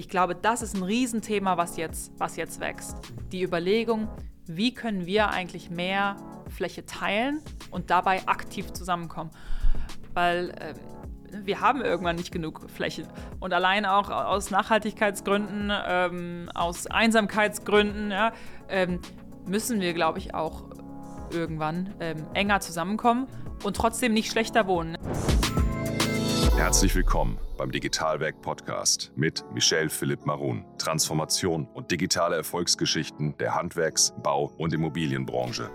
ich glaube, das ist ein Riesenthema, was jetzt, was jetzt wächst. Die Überlegung, wie können wir eigentlich mehr Fläche teilen und dabei aktiv zusammenkommen. Weil äh, wir haben irgendwann nicht genug Fläche. Und allein auch aus Nachhaltigkeitsgründen, ähm, aus Einsamkeitsgründen, ja, ähm, müssen wir, glaube ich, auch irgendwann ähm, enger zusammenkommen und trotzdem nicht schlechter wohnen. Herzlich willkommen beim Digitalwerk Podcast mit Michel Philipp Marun. Transformation und digitale Erfolgsgeschichten der Handwerks-, Bau- und Immobilienbranche.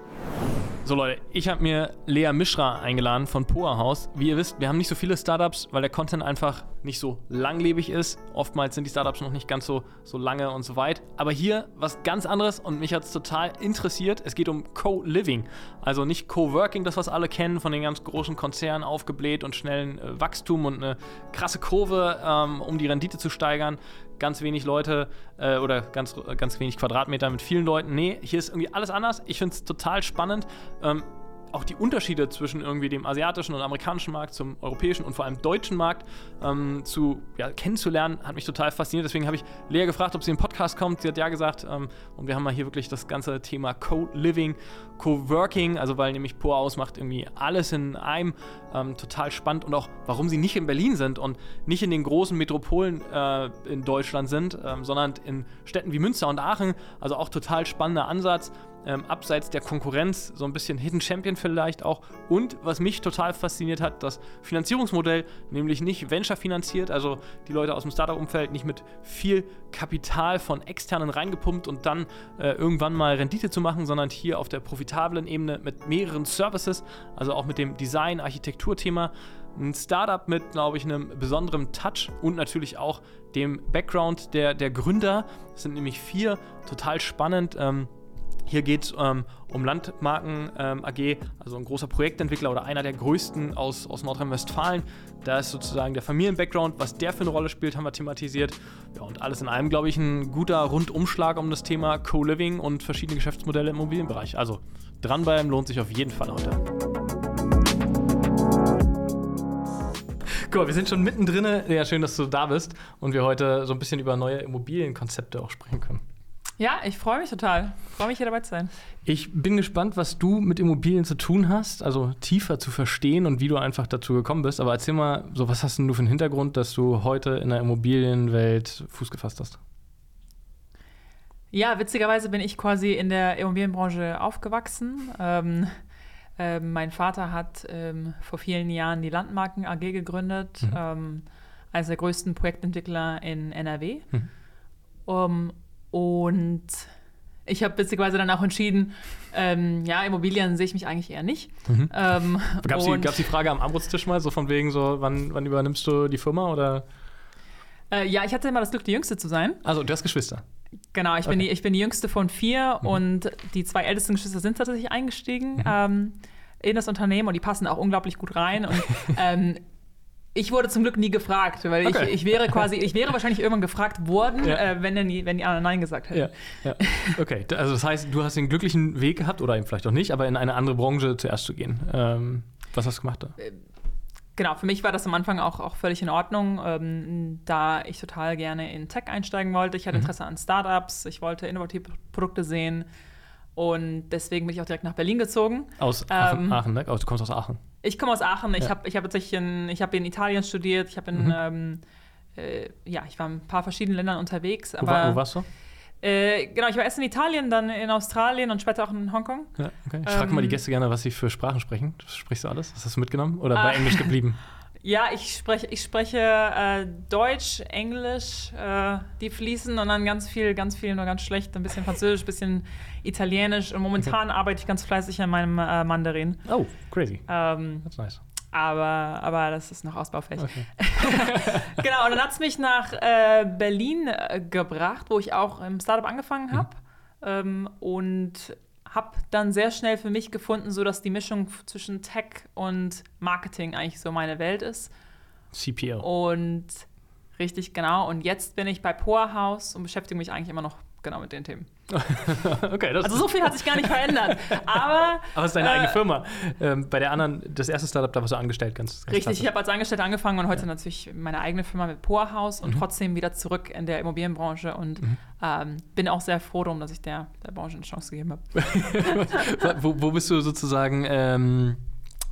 So Leute, ich habe mir Lea Mischra eingeladen von Poa House. Wie ihr wisst, wir haben nicht so viele Startups, weil der Content einfach nicht so langlebig ist. Oftmals sind die Startups noch nicht ganz so, so lange und so weit. Aber hier was ganz anderes und mich hat es total interessiert. Es geht um Co-Living. Also nicht Co-Working, das was alle kennen, von den ganz großen Konzernen aufgebläht und schnellen äh, Wachstum und eine krasse Kurve, ähm, um die Rendite zu steigern, ganz wenig Leute äh, oder ganz, ganz wenig Quadratmeter mit vielen Leuten. Nee, hier ist irgendwie alles anders. Ich finde es total spannend. Ähm, auch die Unterschiede zwischen irgendwie dem asiatischen und amerikanischen Markt zum europäischen und vor allem deutschen Markt ähm, zu ja, kennenzulernen, hat mich total fasziniert. Deswegen habe ich Lea gefragt, ob sie in den Podcast kommt. Sie hat ja gesagt. Ähm, und wir haben mal hier wirklich das ganze Thema Co-Living, Co-Working, also weil nämlich Poor ausmacht irgendwie alles in einem. Ähm, total spannend und auch, warum sie nicht in Berlin sind und nicht in den großen Metropolen äh, in Deutschland sind, ähm, sondern in Städten wie Münster und Aachen. Also auch total spannender Ansatz ähm, abseits der Konkurrenz, so ein bisschen Hidden Champion vielleicht auch. Und was mich total fasziniert hat, das Finanzierungsmodell, nämlich nicht Venture finanziert, also die Leute aus dem Startup-Umfeld nicht mit viel Kapital von externen reingepumpt und dann äh, irgendwann mal Rendite zu machen, sondern hier auf der profitablen Ebene mit mehreren Services, also auch mit dem Design-Architektur-Thema. Ein Startup mit, glaube ich, einem besonderen Touch und natürlich auch dem Background der, der Gründer. Das sind nämlich vier, total spannend. Ähm, hier geht es ähm, um Landmarken ähm, AG, also ein großer Projektentwickler oder einer der größten aus, aus Nordrhein-Westfalen. Da ist sozusagen der Familien-Background, was der für eine Rolle spielt, haben wir thematisiert. Ja, und alles in allem, glaube ich, ein guter Rundumschlag um das Thema Co-Living und verschiedene Geschäftsmodelle im Immobilienbereich. Also dranbleiben lohnt sich auf jeden Fall heute. Cool, wir sind schon mittendrin. Ja, schön, dass du da bist und wir heute so ein bisschen über neue Immobilienkonzepte auch sprechen können. Ja, ich freue mich total. Ich freue mich, hier dabei zu sein. Ich bin gespannt, was du mit Immobilien zu tun hast, also tiefer zu verstehen und wie du einfach dazu gekommen bist. Aber erzähl mal, so was hast denn du für einen Hintergrund, dass du heute in der Immobilienwelt Fuß gefasst hast? Ja, witzigerweise bin ich quasi in der Immobilienbranche aufgewachsen. Ähm, äh, mein Vater hat ähm, vor vielen Jahren die Landmarken AG gegründet, mhm. ähm, eines der größten Projektentwickler in NRW. Mhm. Um, und ich habe witzigerweise dann auch entschieden, ähm, ja, Immobilien sehe ich mich eigentlich eher nicht. Mhm. Ähm, Gab es die, die, Frage am Armutstisch mal, so von wegen so, wann, wann übernimmst du die Firma oder? Äh, ja, ich hatte immer das Glück, die Jüngste zu sein. Also, du hast Geschwister? Genau, ich, okay. bin, die, ich bin die Jüngste von vier mhm. und die zwei ältesten Geschwister sind tatsächlich eingestiegen. Mhm. Ähm, in das Unternehmen und die passen auch unglaublich gut rein. Und ähm, ich wurde zum Glück nie gefragt, weil okay. ich, ich wäre quasi, ich wäre wahrscheinlich irgendwann gefragt worden, ja. äh, wenn, denn die, wenn die anderen Nein gesagt hätten. Ja, ja. Okay, also das heißt, du hast den glücklichen Weg gehabt, oder eben vielleicht auch nicht, aber in eine andere Branche zuerst zu gehen. Ähm, was hast du gemacht da? Äh, genau, für mich war das am Anfang auch, auch völlig in Ordnung, ähm, da ich total gerne in Tech einsteigen wollte. Ich hatte mhm. Interesse an Startups, ich wollte innovative Produkte sehen. Und deswegen bin ich auch direkt nach Berlin gezogen. Aus Aachen, ähm, Aachen ne? Du kommst aus Aachen. Ich komme aus Aachen. Ich ja. habe ich hab tatsächlich in, ich hab in Italien studiert. Ich habe in, mhm. ähm, äh, ja, ich war in ein paar verschiedenen Ländern unterwegs. Wo, war, wo warst du? Äh, genau, ich war erst in Italien, dann in Australien und später auch in Hongkong. Ja, okay. Ich frage ähm, mal die Gäste gerne, was sie für Sprachen sprechen. Sprichst du alles? Hast du mitgenommen oder bei ah. Englisch geblieben? Ja, ich spreche, ich spreche äh, Deutsch, Englisch, äh, die fließen und dann ganz viel, ganz viel nur ganz schlecht, ein bisschen Französisch, ein bisschen Italienisch und momentan okay. arbeite ich ganz fleißig an meinem äh, Mandarin. Oh, crazy. Ähm, That's nice. Aber, aber das ist noch ausbaufähig. Okay. genau, und dann hat es mich nach äh, Berlin äh, gebracht, wo ich auch im Startup angefangen habe. Mhm. Ähm, und habe dann sehr schnell für mich gefunden, so dass die Mischung zwischen Tech und Marketing eigentlich so meine Welt ist. CPO. Und richtig genau. Und jetzt bin ich bei Powerhouse und beschäftige mich eigentlich immer noch genau mit den Themen. okay, Also so viel hat sich gar nicht verändert. Aber, Aber es ist deine äh, eigene Firma. Ähm, bei der anderen, das erste Startup, da warst du angestellt, ganz, ganz Richtig, ich klassisch. habe als Angestellter angefangen und heute natürlich meine eigene Firma mit Poa House Mhm. und trotzdem wieder zurück in der Immobilienbranche und ähm, bin auch sehr froh darum, dass ich der, der Branche eine Chance gegeben habe. wo, wo bist du sozusagen ähm,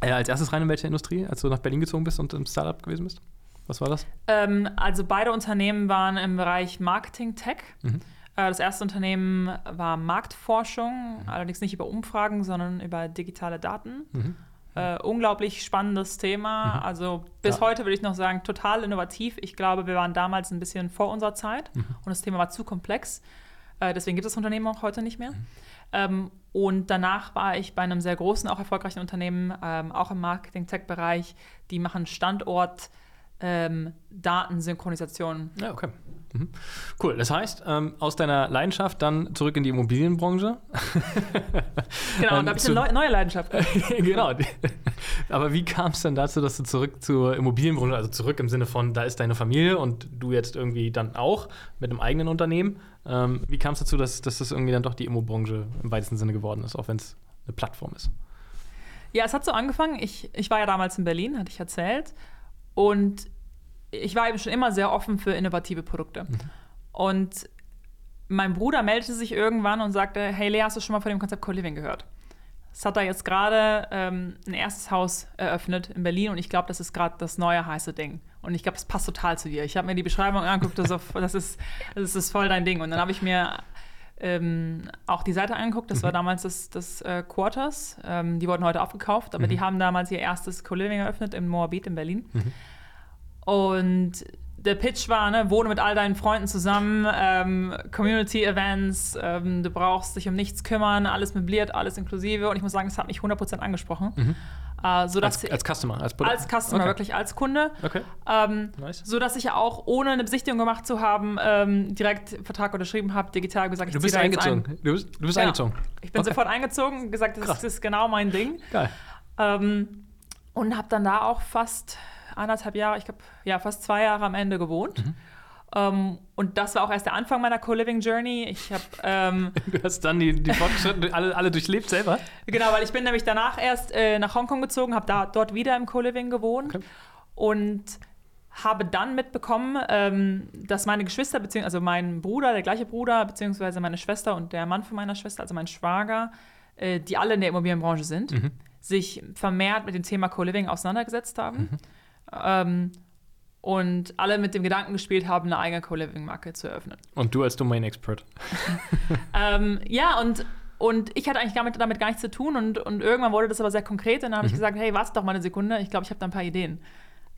äh, als erstes rein in welche Industrie, als du nach Berlin gezogen bist und im Startup gewesen bist? Was war das? Ähm, also beide Unternehmen waren im Bereich Marketing Tech. Mhm. Äh, Das erste Unternehmen war Marktforschung, allerdings nicht über Umfragen, sondern über digitale Daten. Mhm. Äh, unglaublich spannendes Thema. Also bis Ja. heute würde ich noch sagen, total innovativ. Ich glaube, wir waren damals ein bisschen vor unserer Zeit Mhm. und das Thema war zu komplex. Äh, deswegen gibt es das Unternehmen auch heute nicht mehr. Mhm. Ähm, und danach war ich bei einem sehr großen, auch erfolgreichen Unternehmen, ähm, auch im Marketing-Tech-Bereich. Die machen Standort ähm, Datensynchronisation. Ja, okay. Mhm. Cool. Das heißt, ähm, aus deiner Leidenschaft dann zurück in die Immobilienbranche. Genau, und da habe ich eine neu, neue Leidenschaft. genau. Aber wie kam es denn dazu, dass du zurück zur Immobilienbranche, also zurück im Sinne von, da ist deine Familie und du jetzt irgendwie dann auch mit einem eigenen Unternehmen. Ähm, wie kam es dazu, dass, dass das irgendwie dann doch die Immobranche im weitesten Sinne geworden ist, auch wenn es eine Plattform ist? Ja, es hat so angefangen. Ich, ich war ja damals in Berlin, hatte ich erzählt. Und ich war eben schon immer sehr offen für innovative Produkte. Und mein Bruder meldete sich irgendwann und sagte: Hey, Lea, hast du schon mal von dem Konzept Co-Living gehört? Es hat da jetzt gerade ähm, ein erstes Haus eröffnet in Berlin und ich glaube, das ist gerade das neue heiße Ding. Und ich glaube, das passt total zu dir. Ich habe mir die Beschreibung angeguckt, das, ist- das, ist, das ist voll dein Ding. Und dann habe ich mir ähm, auch die Seite angeguckt. Das war damals das, das äh, Quarters. Ähm, die wurden heute aufgekauft, aber die haben damals ihr erstes Co-Living eröffnet im Moabit in Berlin. Und der Pitch war, ne, wohne mit all deinen Freunden zusammen, ähm, Community-Events, ähm, du brauchst dich um nichts kümmern, alles möbliert, alles inklusive. Und ich muss sagen, das hat mich 100% angesprochen. Äh, sodass Als, als Customer, als als Customer, Okay. wirklich als Kunde. Okay. Ähm, Nice. So dass ich ja auch, ohne eine Besichtigung gemacht zu haben, ähm, direkt Vertrag unterschrieben habe, digital gesagt, ich Du bist eingezogen. ein. Du bist, du bist Genau. eingezogen. Ich bin Okay. sofort eingezogen, gesagt, das Krass. ist genau mein Ding. Geil. Ähm, und habe dann da auch fast anderthalb Jahre, ich glaube, ja, fast zwei Jahre am Ende gewohnt. Mhm. Ähm, und das war auch erst der Anfang meiner Co-Living Journey. Ich habe, ähm, Du hast dann die, die Fortschritte alle, alle durchlebt selber. genau, weil ich bin nämlich danach erst äh, nach Hongkong gezogen, habe da dort wieder im Co-Living gewohnt Okay. und habe dann mitbekommen, ähm, dass meine Geschwister, beziehungsweise also mein Bruder, der gleiche Bruder, beziehungsweise meine Schwester und der Mann von meiner Schwester, also mein Schwager, äh, die alle in der Immobilienbranche sind, Mhm. sich vermehrt mit dem Thema Co-Living auseinandergesetzt haben. Ähm, und alle mit dem Gedanken gespielt haben, eine eigene Co-Living-Marke zu eröffnen. Und du als Domain-Expert. Ähm, ja, und, und ich hatte eigentlich damit, damit gar nichts zu tun und, und irgendwann wurde das aber sehr konkret und dann Mhm. habe ich gesagt, hey, warte doch mal eine Sekunde, ich glaube, ich habe da ein paar Ideen.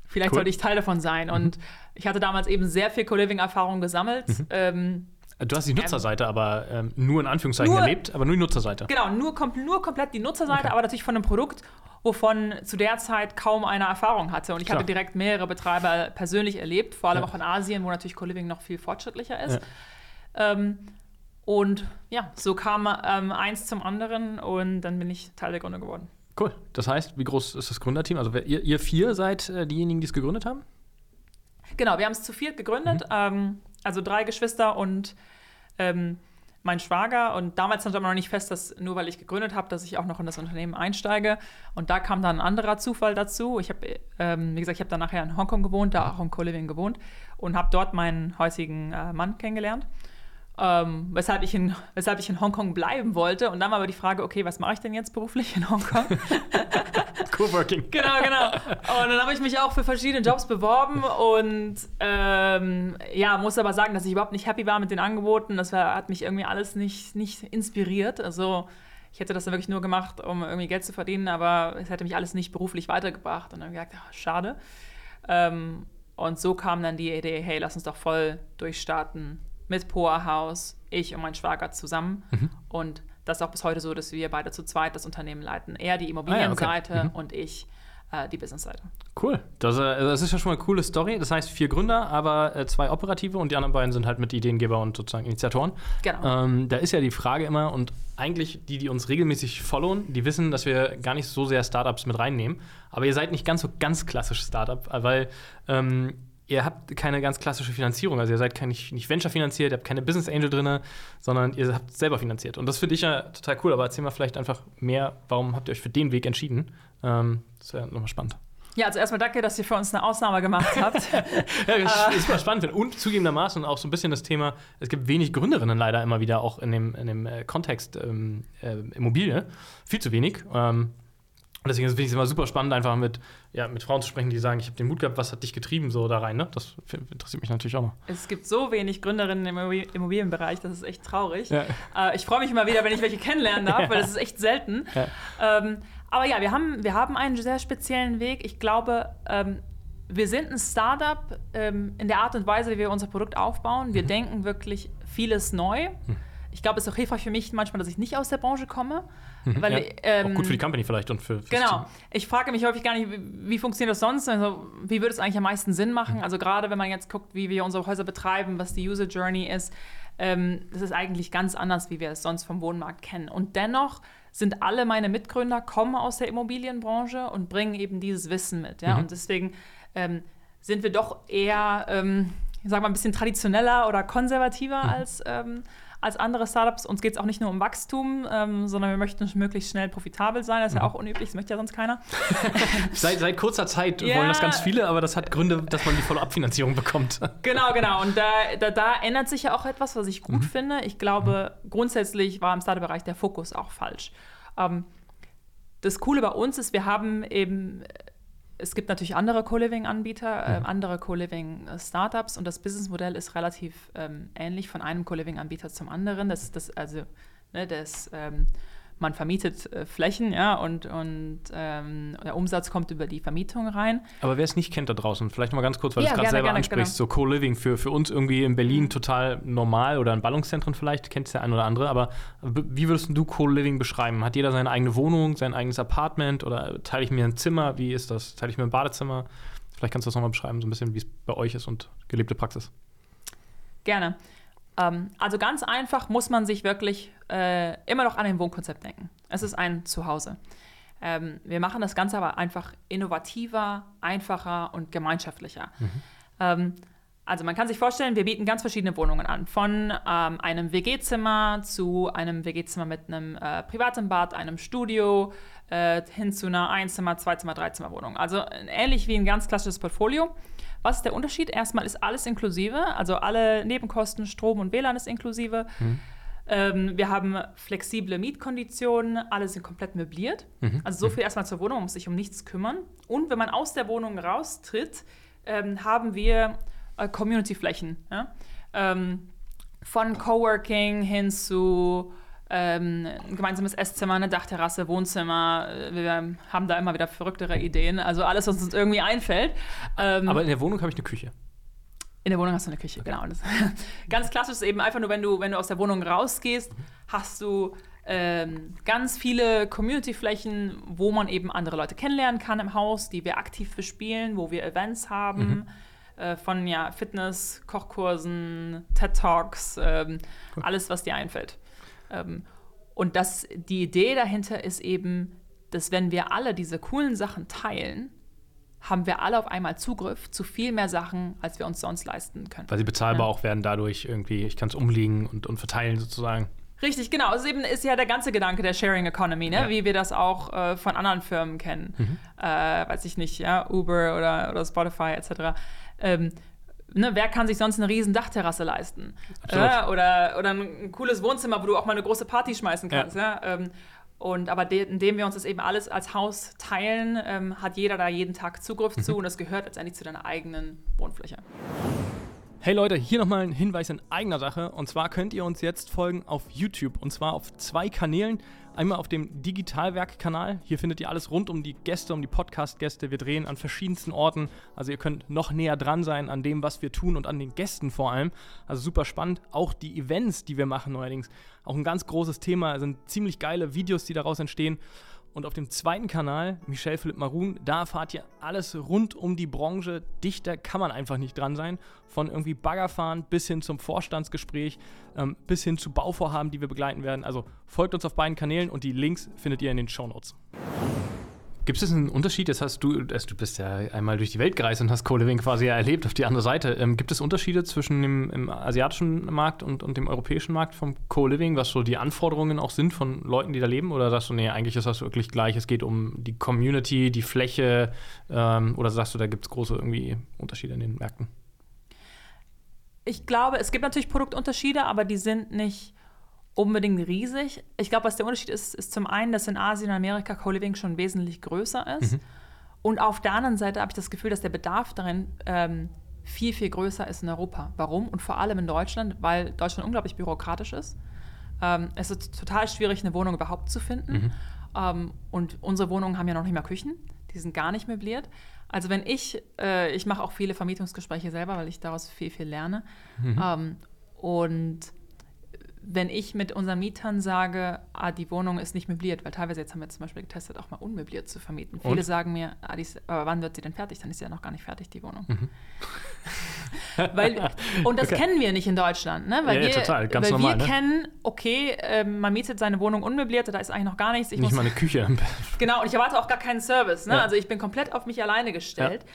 Vielleicht Cool. Mhm. sollte ich Teil davon sein. Und ich hatte damals eben sehr viel Co-Living-Erfahrung gesammelt. Ähm, Du hast die Nutzerseite aber ähm, nur in Anführungszeichen Nur- erlebt, aber nur die Nutzerseite. genau, nur, kom nur komplett die Nutzerseite, Okay. aber natürlich von einem Produkt, wovon zu der Zeit kaum einer Erfahrung hatte. Und ich Klar. hatte direkt mehrere Betreiber persönlich erlebt, vor allem Ja. auch in Asien, wo natürlich Co-Living noch viel fortschrittlicher ist. Ähm, und ja, so kam ähm, eins zum anderen und dann bin ich Teil der Gründer geworden. Cool. Das heißt, wie groß ist das Gründerteam? Also ihr, ihr vier seid äh, diejenigen, die es gegründet haben? Genau, wir haben es zu viert gegründet, Mhm. ähm, also drei Geschwister und ähm, mein Schwager. Und damals stand aber noch nicht fest, dass nur weil ich gegründet habe, dass ich auch noch in das Unternehmen einsteige. Und da kam dann ein anderer Zufall dazu. Ich habe, ähm, wie gesagt, ich habe dann nachher in Hongkong gewohnt, da auch in Co-Living gewohnt und habe dort meinen heutigen äh, Mann kennengelernt. Ähm, weshalb, ich in, weshalb ich in Hongkong bleiben wollte. Und dann war aber die Frage, okay, was mache ich denn jetzt beruflich in Hongkong? Coworking. Genau, genau. Und dann habe ich mich auch für verschiedene Jobs beworben und ähm, ja, muss aber sagen, dass ich überhaupt nicht happy war mit den Angeboten. Das war, hat mich irgendwie alles nicht, nicht inspiriert. Also ich hätte das dann wirklich nur gemacht, um irgendwie Geld zu verdienen, aber es hätte mich alles nicht beruflich weitergebracht. Und dann habe ich gedacht, ach, schade. Ähm, und so kam dann die Idee, hey, lass uns doch voll durchstarten mit Poa House, ich und mein Schwager zusammen. Und das ist auch bis heute so, dass wir beide zu zweit das Unternehmen leiten. Er die Immobilienseite Ah ja, okay. und ich äh, die Businessseite. Cool. Das, äh, das ist ja schon mal eine coole Story. Das heißt, vier Gründer, aber äh, zwei operative und die anderen beiden sind halt mit Ideengeber und sozusagen Initiatoren. Genau. Ähm, da ist ja die Frage immer, und eigentlich die, die uns regelmäßig followen, die wissen, dass wir gar nicht so sehr Startups mit reinnehmen. Aber ihr seid nicht ganz so ganz klassisch Startup, äh, weil ähm, ihr habt keine ganz klassische Finanzierung. Also ihr seid kein, nicht, nicht Venture finanziert, ihr habt keine Business Angel drin, sondern ihr habt selber finanziert. Und das finde ich ja total cool. Aber erzähl mal vielleicht einfach mehr, warum habt ihr euch für den Weg entschieden? Ähm, das wäre nochmal spannend. Ja, also erstmal danke, dass ihr für uns eine Ausnahme gemacht habt. ja, das ist mal spannend. Und zugegebenermaßen auch so ein bisschen das Thema, es gibt wenig Gründerinnen leider immer wieder auch in dem, in dem äh, Kontext ähm, äh, Immobilie. Viel zu wenig. Ähm, und deswegen finde ich es immer super spannend, einfach mit, ja, mit Frauen zu sprechen, die sagen, ich habe den Mut gehabt, was hat dich getrieben so da rein. Ne? Das interessiert mich natürlich auch noch. Es gibt so wenig Gründerinnen im Immobilienbereich, das ist echt traurig. Ja. Äh, ich freue mich immer wieder, wenn ich welche kennenlernen darf, ja. weil das ist echt selten. Ja. Ähm, aber ja, wir haben, wir haben einen sehr speziellen Weg. Ich glaube, ähm, wir sind ein Startup ähm, in der Art und Weise, wie wir unser Produkt aufbauen. Wir mhm. denken wirklich vieles neu. Mhm. Ich glaube, es ist auch hilfreich für mich manchmal, dass ich nicht aus der Branche komme. Mhm, weil, ja. ähm, auch gut für die Company vielleicht und für Genau. Team. Ich frage mich häufig gar nicht, wie, wie, funktioniert das sonst? Also, wie würde es eigentlich am meisten Sinn machen? Mhm. Also, gerade wenn man jetzt guckt, wie wir unsere Häuser betreiben, was die User Journey ist, ähm, das ist eigentlich ganz anders, wie wir es sonst vom Wohnmarkt kennen. Und dennoch sind alle meine Mitgründer, kommen aus der Immobilienbranche und bringen eben dieses Wissen mit. Ja? Mhm. Und deswegen ähm, sind wir doch eher, ähm, ich sag mal, ein bisschen traditioneller oder konservativer mhm. als ähm, als andere Startups. Uns geht es auch nicht nur um Wachstum, ähm, sondern wir möchten möglichst schnell profitabel sein. Das ist mhm. ja auch unüblich, das möchte ja sonst keiner. seit, seit kurzer Zeit ja. wollen das ganz viele, aber das hat Gründe, dass man die volle Abfinanzierung bekommt. genau, genau. Und da, da, da, ändert sich ja auch etwas, was ich gut mhm. finde. Ich glaube, mhm. grundsätzlich war im Startup-Bereich der Fokus auch falsch. Ähm, das Coole bei uns ist, wir haben eben es gibt natürlich andere Co-Living-Anbieter, äh, andere Co-Living-Startups und das Businessmodell ist relativ ähm, ähnlich von einem Co-Living-Anbieter zum anderen. Das, das also ne, das ähm, man vermietet äh, Flächen, ja, und, und ähm, der Umsatz kommt über die Vermietung rein. Aber wer es nicht kennt da draußen, vielleicht mal ganz kurz, weil ja, du es gerade selber gerne, ansprichst, genau. so Co-Living für, für uns irgendwie in Berlin mhm. total normal oder in Ballungszentren vielleicht, kennt es der ein oder andere, aber wie würdest du Co-Living beschreiben? Hat jeder seine eigene Wohnung, sein eigenes Apartment oder teile ich mir ein Zimmer? Wie ist das? Teile ich mir ein Badezimmer? Vielleicht kannst du das nochmal beschreiben, so ein bisschen, wie es bei euch ist und gelebte Praxis. Gerne. Ähm, also ganz einfach muss man sich wirklich äh, immer noch an ein Wohnkonzept denken. Es ist ein Zuhause. Ähm, wir machen das Ganze aber einfach innovativer, einfacher und gemeinschaftlicher. Mhm. Ähm, also man kann sich vorstellen, wir bieten ganz verschiedene Wohnungen an. Von ähm, einem WG-Zimmer zu einem WG-Zimmer mit einem äh, privaten Bad, einem Studio, äh, hin zu einer Einzimmer-, Zweizimmer-, Dreizimmer-Wohnung. Also äh, ähnlich wie ein ganz klassisches Portfolio. Was ist der Unterschied? Erstmal ist alles inklusive, also alle Nebenkosten, Strom und WLAN ist inklusive. Mhm. Ähm, wir haben flexible Mietkonditionen, alle sind komplett möbliert. Mhm. Also so mhm. viel erstmal zur Wohnung, man muss sich um nichts kümmern. Und wenn man aus der Wohnung raustritt, ähm, haben wir äh, Community-Flächen. Ja? Ähm, von Coworking hin zu ähm, ein gemeinsames Esszimmer, eine Dachterrasse, Wohnzimmer. Wir haben da immer wieder verrücktere Ideen. Also alles, was uns irgendwie einfällt. Ähm, Aber in der Wohnung habe ich eine Küche. In der Wohnung hast du eine Küche, okay. genau. Ganz klassisch ist eben einfach nur, wenn du, wenn du aus der Wohnung rausgehst, hast du ähm, ganz viele Community-Flächen, wo man eben andere Leute kennenlernen kann im Haus, die wir aktiv bespielen, wo wir Events haben. Mhm. Äh, von ja, Fitness, Kochkursen, TED-Talks, ähm, cool. alles, was dir einfällt. Ähm, und das, die Idee dahinter ist eben, dass wenn wir alle diese coolen Sachen teilen, haben wir alle auf einmal Zugriff zu viel mehr Sachen, als wir uns sonst leisten können. Weil sie bezahlbar ja. auch werden dadurch irgendwie, ich kann es umlegen und, und verteilen sozusagen. Richtig, genau. Also eben ist ja der ganze Gedanke der Sharing Economy, ne? Ja. wie wir das auch äh, von anderen Firmen kennen. Mhm. Äh, weiß ich nicht, ja, Uber oder, oder Spotify etc. Ähm, ne, wer kann sich sonst eine riesen Dachterrasse leisten? Äh, oder, oder ein cooles Wohnzimmer, wo du auch mal eine große Party schmeißen kannst. Ja. ja? Ähm, und aber de indem wir uns das eben alles als Haus teilen, ähm, hat jeder da jeden Tag Zugriff mhm. zu und das gehört letztendlich zu deiner eigenen Wohnfläche. Hey Leute, hier nochmal ein Hinweis in eigener Sache. Und zwar könnt ihr uns jetzt folgen auf YouTube. Und zwar auf zwei Kanälen. Einmal auf dem Digitalwerk-Kanal. Hier findet ihr alles rund um die Gäste, um die Podcast-Gäste. Wir drehen an verschiedensten Orten. Also ihr könnt noch näher dran sein an dem, was wir tun und an den Gästen vor allem. Also super spannend. Auch die Events, die wir machen neuerdings. Auch ein ganz großes Thema. Es sind ziemlich geile Videos, die daraus entstehen. Und auf dem zweiten Kanal, Michel Philipp Marun, da erfahrt ihr alles rund um die Branche. Dichter kann man einfach nicht dran sein. Von irgendwie Baggerfahren bis hin zum Vorstandsgespräch, ähm, bis hin zu Bauvorhaben, die wir begleiten werden. Also folgt uns auf beiden Kanälen und die Links findet ihr in den Show Notes. Gibt es einen Unterschied? Jetzt hast du, also du bist ja einmal durch die Welt gereist und hast Co-Living quasi ja erlebt auf die andere Seite. Ähm, gibt es Unterschiede zwischen dem asiatischen Markt und, und dem europäischen Markt vom Co-Living, was so die Anforderungen auch sind von Leuten, die da leben? Oder sagst du, nee, eigentlich ist das wirklich gleich, es geht um die Community, die Fläche? Ähm, oder sagst du, da gibt es große irgendwie Unterschiede in den Märkten? Ich glaube, es gibt natürlich Produktunterschiede, aber die sind nicht unbedingt riesig. Ich glaube, was der Unterschied ist, ist zum einen, dass in Asien und Amerika Co-Living schon wesentlich größer ist. Mhm. Und auf der anderen Seite habe ich das Gefühl, dass der Bedarf darin ähm, viel, viel größer ist in Europa. Warum? Und vor allem in Deutschland, weil Deutschland unglaublich byrokratisch ist. Ähm, es ist total schwierig, eine Wohnung überhaupt zu finden. Mhm. Ähm, und unsere Wohnungen haben ja noch nicht mal Küchen. Die sind gar nicht möbliert. Also wenn ich, äh, ich mache auch viele Vermietungsgespräche selber, weil ich daraus viel, viel lerne. Mhm. Ähm, und wenn ich mit unseren Mietern sage, ah, die Wohnung ist nicht möbliert, weil teilweise jetzt haben wir zum Beispiel getestet, auch mal unmöbliert zu vermieten. Viele sagen mir, ah, ist, aber wann wird sie denn fertig? Dann ist sie ja noch gar nicht fertig, die Wohnung. Mhm. weil, und das okay. kennen wir nicht in Deutschland, ne? Weil ja, wir, ja, total, ganz weil normal. Wir ne? kennen, okay, äh, man mietet seine Wohnung unmöbliert, da ist eigentlich noch gar nichts. Ich nicht muss, mal eine Küche. genau, und ich erwarte auch gar keinen Service. Ne? Ja. Also ich bin komplett auf mich alleine gestellt.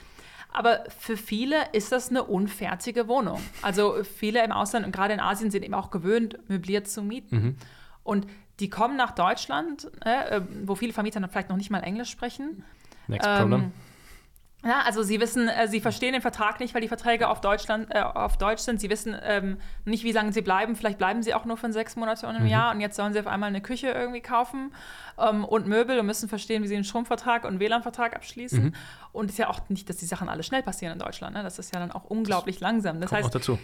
Aber für viele ist das eine unfertige Wohnung. Also viele im Ausland und gerade in Asien sind eben auch gewöhnt, möbliert zu mieten. Mhm. Und die kommen nach Deutschland, äh, wo viele Vermieter dann vielleicht noch nicht mal Englisch sprechen. Next ähm, problem. Ja, also sie wissen, äh, sie verstehen den Vertrag nicht, weil die Verträge auf, Deutschland, äh, auf Deutsch sind. Sie wissen ähm, nicht, wie lange sie bleiben. Vielleicht bleiben sie auch nur für sechs Monate und ein mhm. Jahr und jetzt sollen sie auf einmal eine Küche irgendwie kaufen ähm, und Möbel und müssen verstehen, wie sie einen Stromvertrag und einen WLAN-Vertrag abschließen. Mhm. Und es ist ja auch nicht, dass die Sachen alle schnell passieren in Deutschland. Ne? Das ist ja dann auch unglaublich das langsam. Das heißt, auch dazu.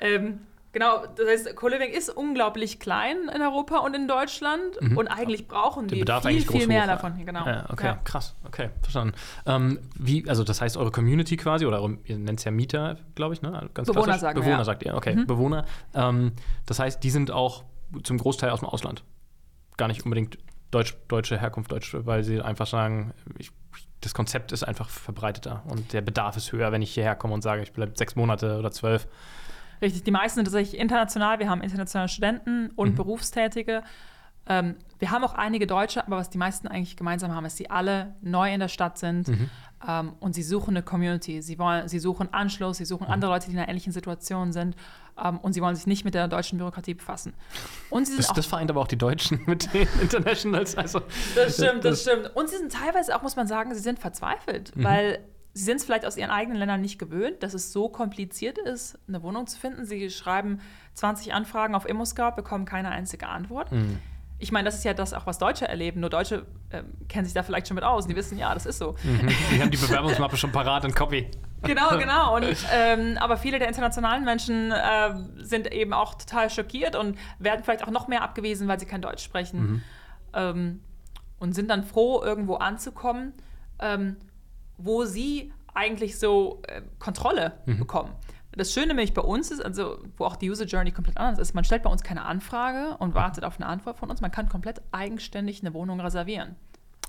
Ähm, Genau, das heißt, Co-Living ist unglaublich klein in Europa und in Deutschland mhm. und eigentlich brauchen wir viel, viel mehr hoch, davon. Genau. Ja, okay, ja. krass, okay, verstanden. Ähm, wie, also das heißt, eure Community quasi, oder eure, ihr nennt es ja Mieter, glaube ich, ne? Ganz Bewohner klassisch. sagen Bewohner ja. sagt ihr, okay, mhm. Bewohner. Ähm, das heißt, die sind auch zum Großteil aus dem Ausland. Gar nicht unbedingt Deutsch, deutsche Herkunft, Deutsche, weil sie einfach sagen, ich, das Konzept ist einfach verbreiteter und der Bedarf ist höher, wenn ich hierher komme und sage, ich bleibe sechs Monate oder zwölf. Richtig, die meisten sind tatsächlich international. Wir haben internationale Studenten und mhm. Berufstätige. Ähm, wir haben auch einige Deutsche, aber was die meisten eigentlich gemeinsam haben, ist, dass sie alle neu in der Stadt sind mhm. ähm, und sie suchen eine Community. Sie, wollen, sie suchen Anschluss, sie suchen mhm. andere Leute, die in einer ähnlichen Situation sind ähm, und sie wollen sich nicht mit der deutschen Bürokratie befassen. Und sie sind das, auch, das vereint aber auch die Deutschen mit den Internationals. Also, das stimmt, das, das stimmt. Und sie sind teilweise auch, muss man sagen, sie sind verzweifelt, mhm. weil Sie sind es vielleicht aus ihren eigenen Ländern nicht gewöhnt, dass es so kompliziert ist, eine Wohnung zu finden. Sie schreiben 20 Anfragen auf ImmoScout, bekommen keine einzige Antwort. Mhm. Ich meine, das ist ja das auch, was Deutsche erleben. Nur Deutsche äh, kennen sich da vielleicht schon mit aus. Die wissen, ja, das ist so. Mhm. Die haben die Bewerbungsmappe schon parat und Copy. Genau, genau. Und, ähm, aber viele der internationalen Menschen äh, sind eben auch total schockiert und werden vielleicht auch noch mehr abgewiesen, weil sie kein Deutsch sprechen. Mhm. Ähm, und sind dann froh, irgendwo anzukommen. Ähm, wo sie eigentlich so äh, Kontrolle mhm. bekommen. Das Schöne nämlich bei uns ist, also wo auch die User Journey komplett anders ist, man stellt bei uns keine Anfrage und wartet auf eine Antwort von uns. Man kann komplett eigenständig eine Wohnung reservieren.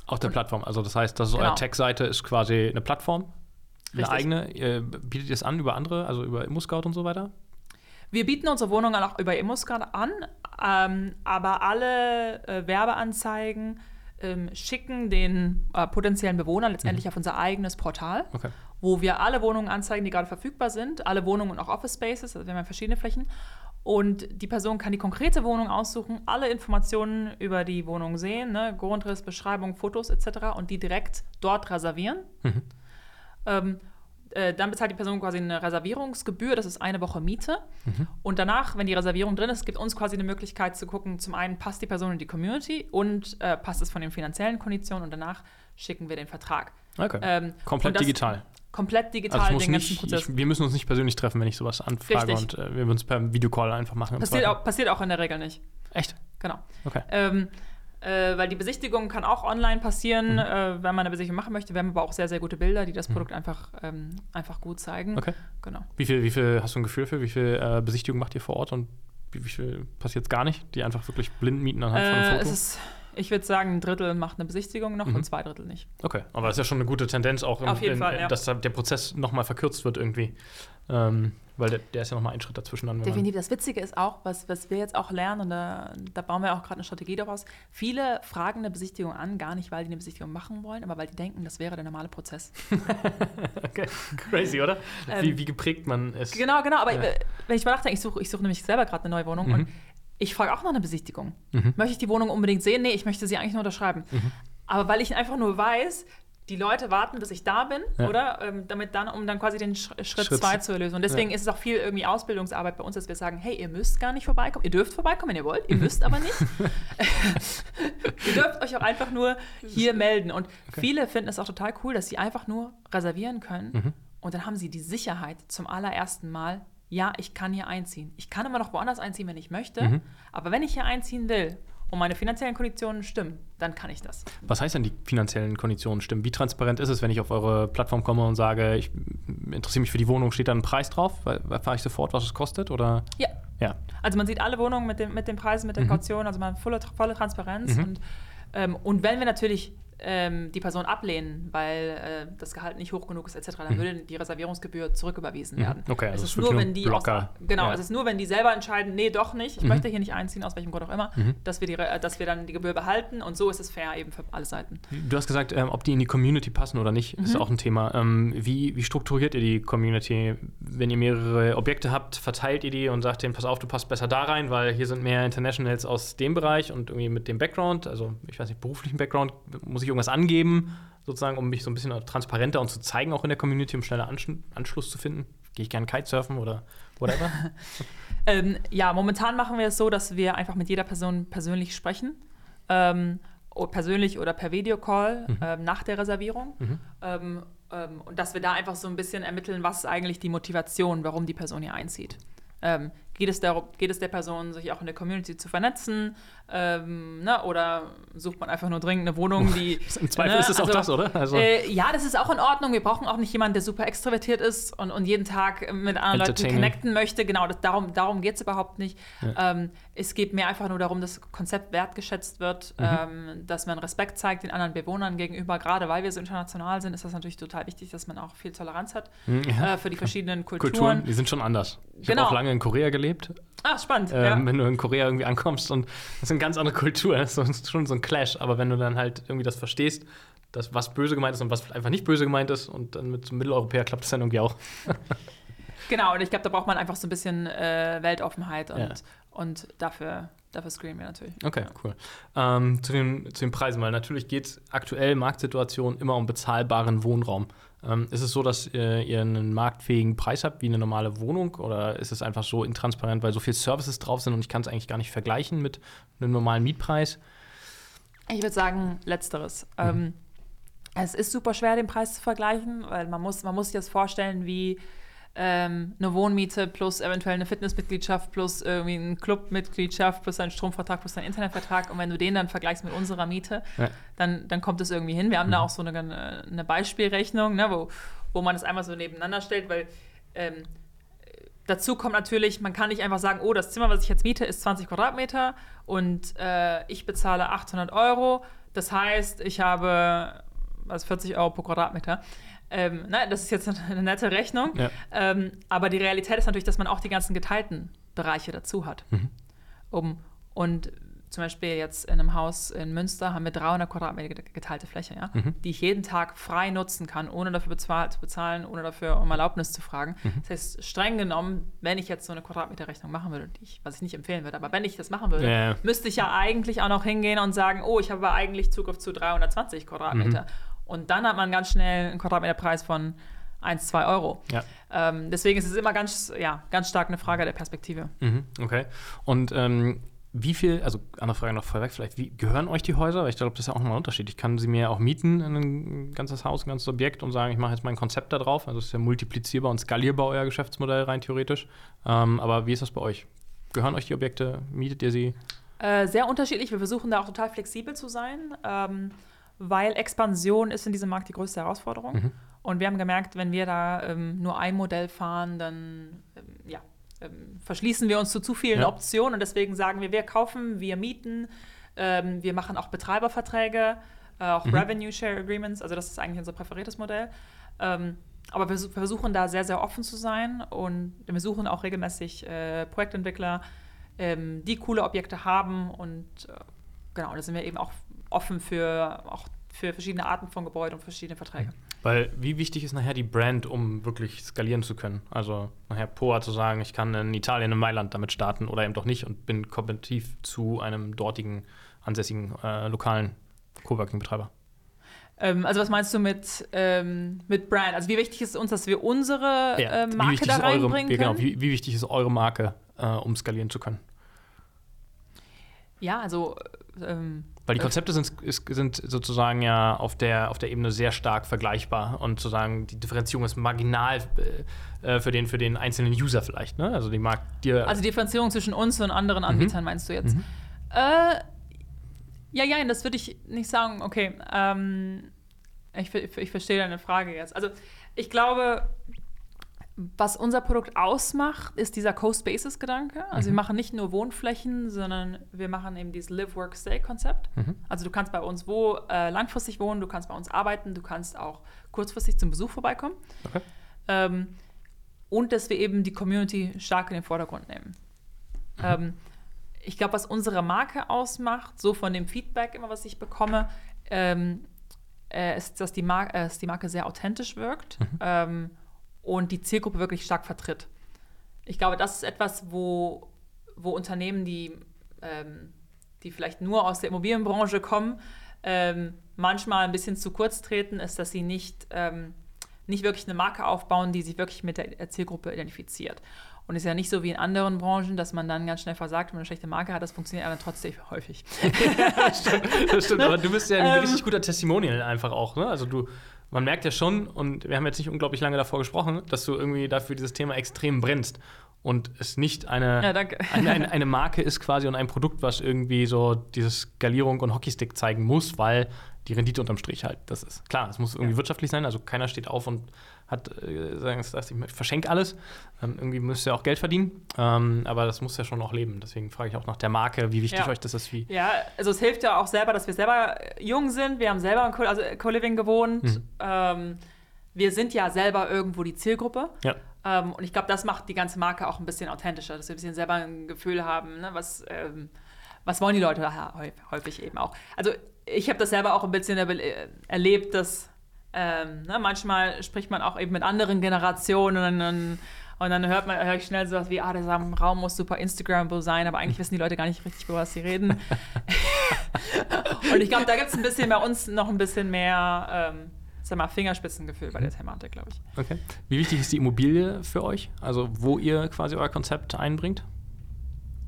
Auf der Plattform. Also das heißt, das ist genau. eure Tech-Seite ist quasi eine Plattform, eine Richtig. eigene. Ihr bietet ihr es an über andere, also über ImmoScout und so weiter? Wir bieten unsere Wohnungen auch über ImmoScout an, ähm, aber alle äh, Werbeanzeigen ähm, schicken den äh, potenziellen Bewohnern letztendlich mhm. auf unser eigenes Portal, okay. wo wir alle Wohnungen anzeigen, die gerade verfügbar sind, alle Wohnungen und auch Office Spaces, also wir haben verschiedene Flächen. Und die Person kann die konkrete Wohnung aussuchen, alle Informationen über die Wohnung sehen, ne, Grundriss, Beschreibung, Fotos etc. und die direkt dort reservieren. Mhm. Ähm, äh, dann bezahlt die Person quasi eine Reservierungsgebühr, das ist eine Woche Miete. Mhm. Und danach, wenn die Reservierung drin ist, gibt uns quasi eine Möglichkeit zu gucken, zum einen passt die Person in die Community und äh, passt es von den finanziellen Konditionen und danach schicken wir den Vertrag. Okay. Ähm, komplett digital. Komplett digital also den ganzen nicht, Prozess. Ich, wir müssen uns nicht persönlich treffen, wenn ich sowas anfrage Richtig. und äh, wir würden es per Videocall einfach machen. Passiert auch, passiert auch in der Regel nicht. Echt? Genau. Okay. Ähm, äh, weil die Besichtigung kann auch online passieren, mhm. äh, wenn man eine Besichtigung machen möchte. Wir haben aber auch sehr, sehr gute Bilder, die das mhm. Produkt einfach, ähm, einfach gut zeigen. Okay. Genau. Wie viel, wie viel hast du ein Gefühl für? Wie viel äh, Besichtigungen macht ihr vor Ort und wie, wie viel passiert jetzt gar nicht, die einfach wirklich blind mieten anhand von einem äh, Foto? Ist, ich würde sagen, ein Drittel macht eine Besichtigung noch mhm. und zwei Drittel nicht. Okay, aber das ist ja schon eine gute Tendenz, auch in, Auf jeden in, Fall, ja. dass der Prozess nochmal verkürzt wird irgendwie. Ähm, Weil der, der ist ja nochmal ein Schritt dazwischen dann. Definitiv. Das Witzige ist auch, was, was wir jetzt auch lernen, und da, da bauen wir auch gerade eine Strategie daraus. Viele fragen eine Besichtigung an, gar nicht, weil die eine Besichtigung machen wollen, aber weil die denken, das wäre der normale Prozess. Okay. Crazy, oder? Ähm, wie, wie geprägt man ist. Genau, genau. Aber Ja. äh, wenn ich mal nachdenke, ich suche ich suche nämlich selber gerade eine neue Wohnung Mhm. und ich frage auch nach einer Besichtigung. Mhm. Möchte ich die Wohnung unbedingt sehen? Nee, ich möchte sie eigentlich nur unterschreiben. Aber weil ich einfach nur weiß, die Leute warten, bis ich da bin, Ja. oder? Ähm, damit dann, um dann quasi den Sch Schritt Schritt- 2 zu lösen. Und deswegen ist es auch viel irgendwie Ausbildungsarbeit bei uns, dass wir sagen, hey, ihr müsst gar nicht vorbeikommen. Ihr dürft vorbeikommen, wenn ihr wollt. Ihr müsst aber nicht. ihr dürft euch auch einfach nur hier melden. Und viele finden es auch total cool, dass sie einfach nur reservieren können. Mhm. Und dann haben sie die Sicherheit zum allerersten Mal, ja, ich kann hier einziehen. Ich kann immer noch woanders einziehen, wenn ich möchte. Mhm. Aber wenn ich hier einziehen will und meine finanziellen Konditionen stimmen, dann kann ich das. Was heißt denn die finanziellen Konditionen stimmen? Wie transparent ist es, wenn ich auf eure Plattform komme und sage, ich interessiere mich für die Wohnung, steht da ein Preis drauf? Erfahre ich sofort, was es kostet? Oder? Ja. Ja. Also man sieht alle Wohnungen mit, dem, mit den Preisen, mit der Mhm. Kaution, also man hat volle, volle Transparenz. Mhm. Und, ähm, und wenn wir natürlich ähm, die Person ablehnen, weil äh, das Gehalt nicht hoch genug ist, etc., dann Mhm. würde die Reservierungsgebühr zurücküberwiesen Mhm. werden. Okay, also es ist nur, wenn die. Aus, genau, Ja. es ist nur, wenn die selber entscheiden, nee, doch nicht, ich Mhm. möchte hier nicht einziehen, aus welchem Grund auch immer, Mhm. dass, wir die, dass wir dann die Gebühr behalten und so ist es fair eben für alle Seiten. Du hast gesagt, ähm, ob die in die Community passen oder nicht, ist auch ein Thema. Ähm, wie, wie strukturiert ihr die Community? Wenn ihr mehrere Objekte habt, verteilt ihr die und sagt denen, pass auf, du passt besser da rein, weil hier sind mehr Internationals aus dem Bereich und irgendwie mit dem Background, also ich weiß nicht, beruflichen Background, muss ich irgendwas angeben, sozusagen, um mich so ein bisschen transparenter und zu zeigen, auch in der Community, um schneller Ansch Anschluss zu finden? Gehe ich gerne Kitesurfen oder whatever? Ähm, ja, momentan machen wir es so, dass wir einfach mit jeder Person persönlich sprechen. Ähm, persönlich oder per Videocall Mhm. ähm, nach der Reservierung. Mhm. Ähm, ähm, und dass wir da einfach so ein bisschen ermitteln, was ist eigentlich die Motivation, warum die Person hier einzieht. Geht, es darum, geht es der Person, sich auch in der Community zu vernetzen? Ähm, ne? Oder sucht man einfach nur dringend eine Wohnung, die. Im Zweifel ne, ist es auch also, das, oder? Also, Äh, ja, das ist auch in Ordnung. Wir brauchen auch nicht jemanden, der super extrovertiert ist und, und jeden Tag mit anderen Leuten connecten möchte. Genau, das, darum, darum geht es überhaupt nicht. Ja. Ähm, es geht mir einfach nur darum, dass das Konzept wertgeschätzt wird, Mhm. ähm, dass man Respekt zeigt den anderen Bewohnern gegenüber. Gerade weil wir so international sind, ist das natürlich total wichtig, dass man auch viel Toleranz hat Hm, ja. äh, für die verschiedenen Kulturen. Kulturen, die sind schon anders. Ich Genau. habe auch lange in Korea gelebt. Ah, spannend. Ähm, ja. Wenn du in Korea irgendwie ankommst und das eine ganz andere Kultur, das ist schon so ein Clash. Aber wenn du dann halt irgendwie das verstehst, dass was böse gemeint ist und was einfach nicht böse gemeint ist und dann mit so einem Mitteleuropäer klappt das dann irgendwie auch. Genau, und ich glaube, da braucht man einfach so ein bisschen äh, Weltoffenheit und, Ja. Und dafür, dafür screenen wir natürlich. Okay, cool. Ähm, zu, den, zu den Preisen, weil natürlich geht es aktuell Marktsituation immer um bezahlbaren Wohnraum. Ähm, ist es so, dass äh, ihr einen marktfähigen Preis habt wie eine normale Wohnung oder ist es einfach so intransparent, weil so viele Services drauf sind und ich kann es eigentlich gar nicht vergleichen mit einem normalen Mietpreis? Ich würde sagen, letzteres. Ähm, es ist super schwer, den Preis zu vergleichen, weil man muss, man muss sich das vorstellen wie ähm, eine Wohnmiete plus eventuell eine Fitnessmitgliedschaft plus irgendwie eine Clubmitgliedschaft plus einen Stromvertrag plus einen Internetvertrag. Und wenn du den dann vergleichst mit unserer Miete, Ja. dann, dann kommt es irgendwie hin. Wir haben da auch so eine, eine Beispielrechnung, ne, wo, wo man das einmal so nebeneinander stellt, weil ähm, Dazu kommt natürlich, man kann nicht einfach sagen, oh, das Zimmer, was ich jetzt miete, ist 20 Quadratmeter und äh, ich bezahle 800 Euro. Das heißt, ich habe was 40 Euro pro Quadratmeter. Ähm, na, das ist jetzt eine nette Rechnung. Ja. Ähm, aber die Realität ist natürlich, dass man auch die ganzen geteilten Bereiche dazu hat. Mhm. Um, und zum Beispiel jetzt in einem Haus in Münster haben wir 300 Quadratmeter get- geteilte Fläche, ja, Mhm. die ich jeden Tag frei nutzen kann, ohne dafür bezahlt, zu bezahlen, ohne dafür um Erlaubnis zu fragen. Mhm. Das heißt, streng genommen, wenn ich jetzt so eine Quadratmeterrechnung machen würde, ich, was ich nicht empfehlen würde, aber wenn ich das machen würde, ja. müsste ich ja eigentlich auch noch hingehen und sagen, oh, ich habe aber eigentlich Zugriff zu 320 Quadratmeter. Mhm. Und dann hat man ganz schnell einen Quadratmeterpreis von 1, 2 Euro. Ja. Ähm, deswegen ist es immer ganz, ja, ganz stark eine Frage der Perspektive. Mhm, okay. Und ähm, wie viel, also andere Frage noch vorweg vielleicht, wie gehören euch die Häuser? Weil ich glaube, das ist ja auch nochmal ein Unterschied. Ich kann sie mir auch mieten in ein ganzes Haus, ein ganzes Objekt und sagen, ich mache jetzt mein Konzept da drauf. Also es ist ja multiplizierbar und skalierbar, euer Geschäftsmodell rein theoretisch. Ähm, aber wie ist das bei euch? Gehören euch die Objekte? Mietet ihr sie? Äh, sehr unterschiedlich. Wir versuchen da auch total flexibel zu sein, ähm, weil Expansion ist in diesem Markt die größte Herausforderung. Mhm. Und wir haben gemerkt, wenn wir da ähm, nur ein Modell fahren, dann ähm, ja, ähm, verschließen wir uns zu zu vielen Ja. Optionen. Und deswegen sagen wir, wir kaufen, wir mieten, ähm, wir machen auch Betreiberverträge, äh, auch Mhm. Revenue Share Agreements. Also das ist eigentlich unser präferiertes Modell. Ähm, aber wir versuchen da sehr, sehr offen zu sein und wir suchen auch regelmäßig äh, Projektentwickler, ähm, die coole Objekte haben und äh, genau, da sind wir eben auch offen für, auch für verschiedene Arten von Gebäuden und verschiedene Verträge. Weil wie wichtig ist nachher die Brand, um wirklich skalieren zu können? Also nachher Poa zu sagen, ich kann in Italien, in Mailand damit starten oder eben doch nicht und bin kompetitiv zu einem dortigen ansässigen äh, lokalen Coworking-Betreiber. Ähm, also was meinst du mit, ähm, mit Brand? Also wie wichtig ist uns, dass wir unsere ja, äh, Marke da reinbringen eure, können? Genau, wie, wie, wichtig ist eure Marke, äh, um skalieren zu können? Ja, also ähm, weil die Konzepte sind, sind, sozusagen ja auf der, auf der Ebene sehr stark vergleichbar und sozusagen die Differenzierung ist marginal äh, für, den, für den einzelnen User vielleicht. Ne? Also die mag dir. Also die Differenzierung zwischen uns und anderen mhm. Anbietern mhm. meinst du jetzt? Mhm. Äh, ja, ja, das würde ich nicht sagen. Okay, ähm, ich, ich verstehe deine Frage jetzt. Also ich glaube, was unser Produkt ausmacht, ist dieser Co-Spaces-Gedanke. Also mhm. wir machen nicht nur Wohnflächen, sondern wir machen eben dieses Live-Work-Stay-Konzept. Mhm. Also du kannst bei uns wo äh, langfristig wohnen, du kannst bei uns arbeiten, du kannst auch kurzfristig zum Besuch vorbeikommen. Okay. Ähm, und dass wir eben die Community stark in den Vordergrund nehmen. Mhm. Ähm, ich glaube, was unsere Marke ausmacht, so von dem Feedback immer, was ich bekomme, ähm, äh, ist, dass die, Mar äh, dass die Marke sehr authentisch wirkt. Mhm. Ähm, und die Zielgruppe wirklich stark vertritt. Ich glaube, das ist etwas, wo, wo Unternehmen, die, ähm, die vielleicht nur aus der Immobilienbranche kommen, ähm, manchmal ein bisschen zu kurz treten, ist, dass sie nicht, ähm, nicht wirklich eine Marke aufbauen, die sich wirklich mit der Zielgruppe identifiziert. Und es ist ja nicht so wie in anderen Branchen, dass man dann ganz schnell versagt, wenn man eine schlechte Marke hat. Das funktioniert aber trotzdem häufig. das stimmt, das stimmt. Aber du bist ja ein ähm, richtig guter Testimonial einfach auch. Ne? Also du, man merkt ja schon, und wir haben jetzt nicht unglaublich lange davor gesprochen, dass du irgendwie dafür dieses Thema extrem brennst. Und es nicht eine, ja, eine, eine, eine, Marke ist quasi und ein Produkt, was irgendwie so diese Skalierung und Hockeystick zeigen muss, weil die Rendite unterm Strich halt das ist. Klar, es muss irgendwie ja. wirtschaftlich sein, also keiner steht auf und hat äh, sagen, ich verschenke alles. Ähm, irgendwie müsst ihr auch Geld verdienen, ähm, aber das muss ja schon auch leben. Deswegen frage ich auch nach der Marke, wie wichtig ja. euch das ist. Wie ja, also es hilft ja auch selber, dass wir selber jung sind. Wir haben selber Co also Co-Living gewohnt. Mhm. Ähm, wir sind ja selber irgendwo die Zielgruppe. Ja. Ähm, und ich glaube, das macht die ganze Marke auch ein bisschen authentischer, dass wir ein bisschen selber ein Gefühl haben, ne, was, ähm, was wollen die Leute häufig eben auch. Also ich habe das selber auch ein bisschen erlebt, dass ähm, ne, manchmal spricht man auch eben mit anderen Generationen und, und dann hört man hör ich schnell sowas wie, ah, dieser Raum muss super Instagrammable sein, aber eigentlich wissen die Leute gar nicht richtig, über was sie reden. und ich glaube, da gibt es ein bisschen bei uns noch ein bisschen mehr ähm, sag mal, Fingerspitzengefühl bei der Thematik, glaube ich. Okay. Wie wichtig ist die Immobilie für euch? Also wo ihr quasi euer Konzept einbringt?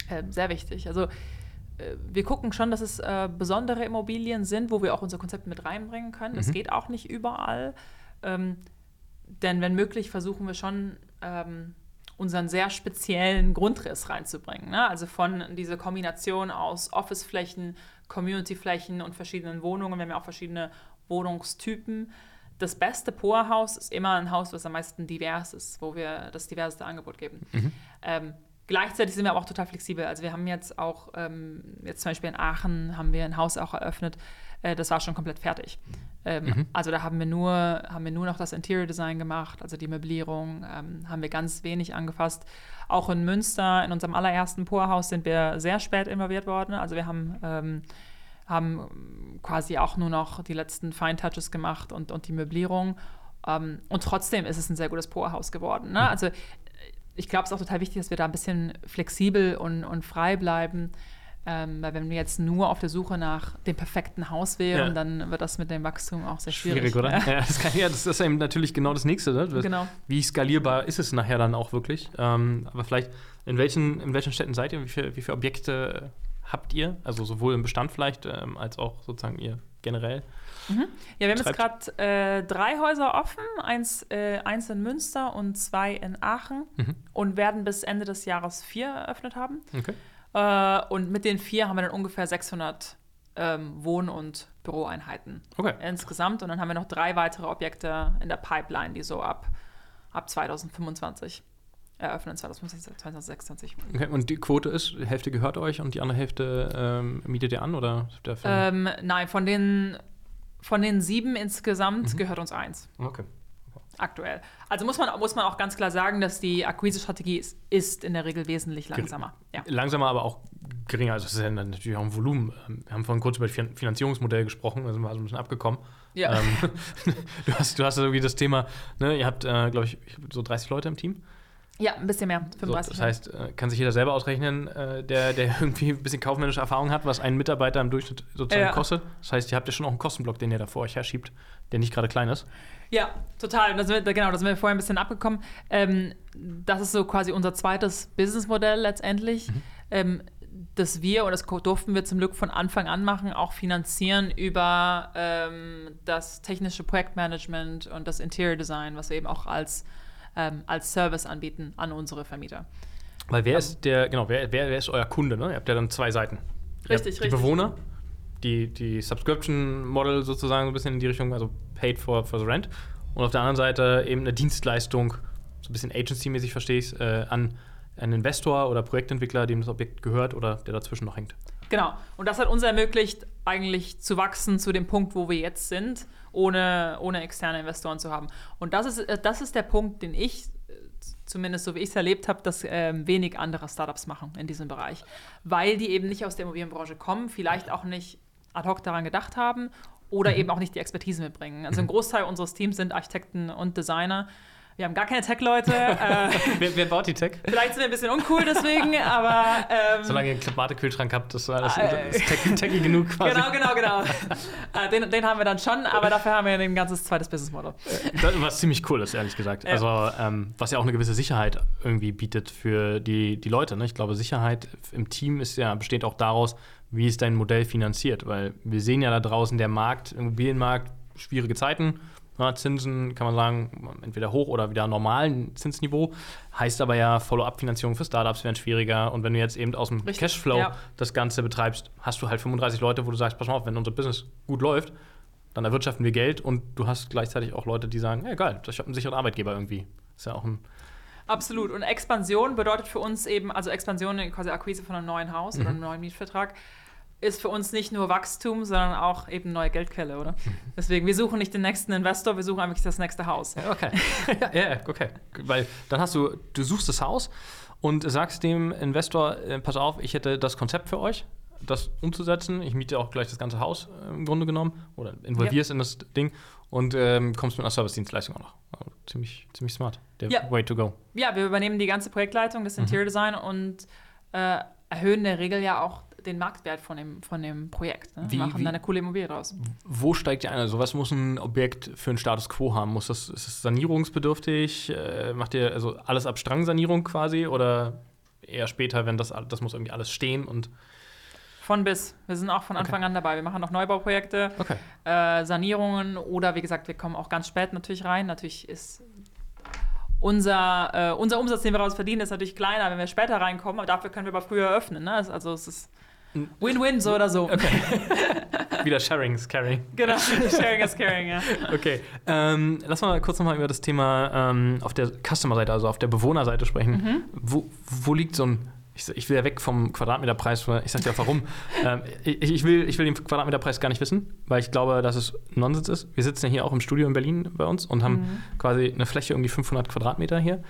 Äh, sehr wichtig. Also wir gucken schon, dass es äh, besondere Immobilien sind, wo wir auch unser Konzept mit reinbringen können. Das mhm. geht auch nicht überall. Ähm, denn wenn möglich, versuchen wir schon, ähm, unseren sehr speziellen Grundriss reinzubringen. Ne? Also von dieser Kombination aus Officeflächen, Communityflächen und verschiedenen Wohnungen. Wir haben ja auch verschiedene Wohnungstypen. Das beste Poorhaus ist immer ein Haus, was am meisten divers ist, wo wir das diverseste Angebot geben. Mhm. Ähm, Gleichzeitig sind wir aber auch total flexibel. Also wir haben jetzt auch, ähm, jetzt zum Beispiel in Aachen haben wir ein Haus auch eröffnet, äh, das war schon komplett fertig. Ähm, mhm. Also da haben wir, nur, haben wir nur noch das Interior Design gemacht, also die Möblierung, ähm, haben wir ganz wenig angefasst. Auch in Münster, in unserem allerersten Poorhaus, sind wir sehr spät involviert worden. Also wir haben, ähm, haben quasi auch nur noch die letzten Fine Touches gemacht und, und die Möblierung. Um, ähm, und trotzdem ist es ein sehr gutes Poorhaus geworden. Ne? Mhm. Also ich glaube, es ist auch total wichtig, dass wir da ein bisschen flexibel und, und frei bleiben. Ähm, weil wenn wir jetzt nur auf der Suche nach dem perfekten Haus wären, ja. dann wird das mit dem Wachstum auch sehr schwierig. Schwierig, oder? Ja, das, kann, ja, das, ist eben natürlich genau das Nächste. Ne? Genau. Wie skalierbar ist es nachher dann auch wirklich? Ähm, aber vielleicht, in welchen, in welchen Städten seid ihr? Wie, viel, wie viele Objekte habt ihr? Also sowohl im Bestand vielleicht, ähm, als auch sozusagen ihr generell? Mhm. Ja, wir haben jetzt gerade äh, drei Häuser offen, eins, äh, eins in Münster und zwei in Aachen mhm. und werden bis Ende des Jahres vier eröffnet haben. Okay. Äh, und mit den vier haben wir dann ungefähr 600 ähm, Wohn- und Büroeinheiten okay. insgesamt. Und dann haben wir noch drei weitere Objekte in der Pipeline, die so ab, ab 2025 eröffnen 2026. Okay, und die Quote ist, die Hälfte gehört euch und die andere Hälfte ähm, mietet ihr an oder? Ähm, nein, von den von den sieben insgesamt mhm. gehört uns eins. Okay. aktuell. Also muss man, muss man auch ganz klar sagen, dass die Akquise-Strategie ist, ist in der Regel wesentlich langsamer. Ja. Langsamer, aber auch geringer. Also, das ist ja natürlich auch ein Volumen. Ähm, Wir haben vorhin kurz über das Fin- Finanzierungsmodell gesprochen, da sind wir also ein bisschen abgekommen. Ja. Ähm, du, hast, du hast irgendwie das Thema, ne, ihr habt, äh, glaube ich, so 30 Leute im Team. Ja, ein bisschen mehr. So, 35. das heißt, äh, kann sich jeder selber ausrechnen, äh, der, der irgendwie ein bisschen kaufmännische Erfahrung hat, was ein Mitarbeiter im Durchschnitt sozusagen Ja. kostet. Das heißt, ihr habt ja schon auch einen Kostenblock, den ihr da vor euch herschiebt, der nicht gerade klein ist. Ja, total. Da sind wir, genau, da sind wir vorher ein bisschen abgekommen. Ähm, das ist so quasi unser zweites Businessmodell letztendlich, ähm, dass wir, und das durften wir zum Glück von Anfang an machen, auch finanzieren über ähm, das technische Projektmanagement und das Interior Design, was wir eben auch als, ähm, als Service anbieten an unsere Vermieter. Weil wer ist der, genau, wer, wer, wer ist euer Kunde? Ne? Ihr habt ja dann zwei Seiten. Richtig, richtig. Die Bewohner, die, die Subscription-Model sozusagen so ein bisschen in die Richtung, also paid for, for the rent. Und auf der anderen Seite eben eine Dienstleistung, so ein bisschen Agency-mäßig verstehe ich es, äh, an einen Investor oder Projektentwickler, dem das Objekt gehört oder der dazwischen noch hängt. Genau. Und das hat uns ermöglicht, eigentlich zu wachsen zu dem Punkt, wo wir jetzt sind, ohne, ohne externe Investoren zu haben. Und das ist, äh, das ist der Punkt, den ich, äh, zumindest so wie ich es erlebt habe, dass ähm, wenig andere Startups machen in diesem Bereich. Weil die eben nicht aus der Immobilienbranche kommen, vielleicht auch nicht ad hoc daran gedacht haben oder eben auch nicht die Expertise mitbringen. Also ein Großteil unseres Teams sind Architekten und Designer. Wir haben gar keine Tech-Leute. äh, wer, wer baut die Tech? vielleicht sind wir ein bisschen uncool deswegen, aber ähm, Solange ihr einen Klimatekühlschrank habt, das, das, Äh, das ist tech, techy genug quasi. Genau, genau, genau. Äh, den, den haben wir dann schon, aber dafür haben wir ein ganzes zweites Business Model. Das, was ziemlich cool ist, ehrlich gesagt. Also, ähm, was ja auch eine gewisse Sicherheit irgendwie bietet für die, die Leute. Ne? Ich glaube, Sicherheit im Team ist ja, besteht auch daraus, wie ist dein Modell finanziert. Weil wir sehen ja da draußen, der Markt, Immobilienmarkt, schwierige Zeiten. Ja, Zinsen kann man sagen, entweder hoch oder wieder normalen Zinsniveau. Heißt aber ja, Follow-up-Finanzierung für Startups werden schwieriger. Und wenn du jetzt eben aus dem Richtig, Cashflow ja. das Ganze betreibst, hast du halt 35 Leute, wo du sagst, pass mal auf, wenn unser Business gut läuft, dann erwirtschaften wir Geld und du hast gleichzeitig auch Leute, die sagen, ja geil, ich habe einen sicheren Arbeitgeber irgendwie. Ist ja auch ein. Absolut. Und Expansion bedeutet für uns eben, also Expansion, quasi Akquise von einem neuen Haus oder einem Mhm. neuen Mietvertrag, ist für uns nicht nur Wachstum, sondern auch eben neue Geldquelle, oder? Mhm. Deswegen, wir suchen nicht den nächsten Investor, wir suchen einfach das nächste Haus. Ja, okay. ja, ja, okay. Weil dann hast du, du suchst das Haus und sagst dem Investor, äh, pass auf, ich hätte das Konzept für euch, das umzusetzen. Ich miete auch gleich das ganze Haus äh, im Grunde genommen oder involvierst in das Ding und ähm, kommst mit einer Service-Dienstleistung auch noch. Also, ziemlich, ziemlich smart. Der Ja. way to go. Ja, wir übernehmen die ganze Projektleitung, Mhm. das Interior Design und äh, erhöhen in der Regel ja auch den Marktwert von dem, von dem Projekt. Ne? Wie- Machen wie- da eine coole Immobilie draus. Wo steigt ihr ein? Also, was muss ein Objekt für einen Status quo haben? Muss das, ist es sanierungsbedürftig? Äh, macht ihr also alles ab Strangsanierung quasi? Oder eher später, wenn das, das muss irgendwie alles stehen und. Von bis. Wir sind auch von Anfang an dabei. Wir machen auch Neubauprojekte. Okay. äh, Sanierungen oder wie gesagt, wir kommen auch ganz spät natürlich rein. Natürlich ist unser, äh, unser Umsatz, den wir daraus verdienen, ist natürlich kleiner, wenn wir später reinkommen, aber dafür können wir aber früher eröffnen. Ne? Also es ist Win-Win, so oder so. Wieder Sharing is Caring. Genau, sharing is caring, ja. Okay. Ähm, lass mal kurz nochmal über das Thema ähm, auf der Customer-Seite, also auf der Bewohnerseite sprechen. Wo, wo liegt so ein. Ich, ich will ja weg vom Quadratmeterpreis, ich sag dir auch warum. ähm, ich, ich, will, ich will den Quadratmeterpreis gar nicht wissen, weil ich glaube, dass es Nonsens ist. Wir sitzen ja hier auch im Studio in Berlin bei uns und haben quasi eine Fläche die 500 Quadratmeter hier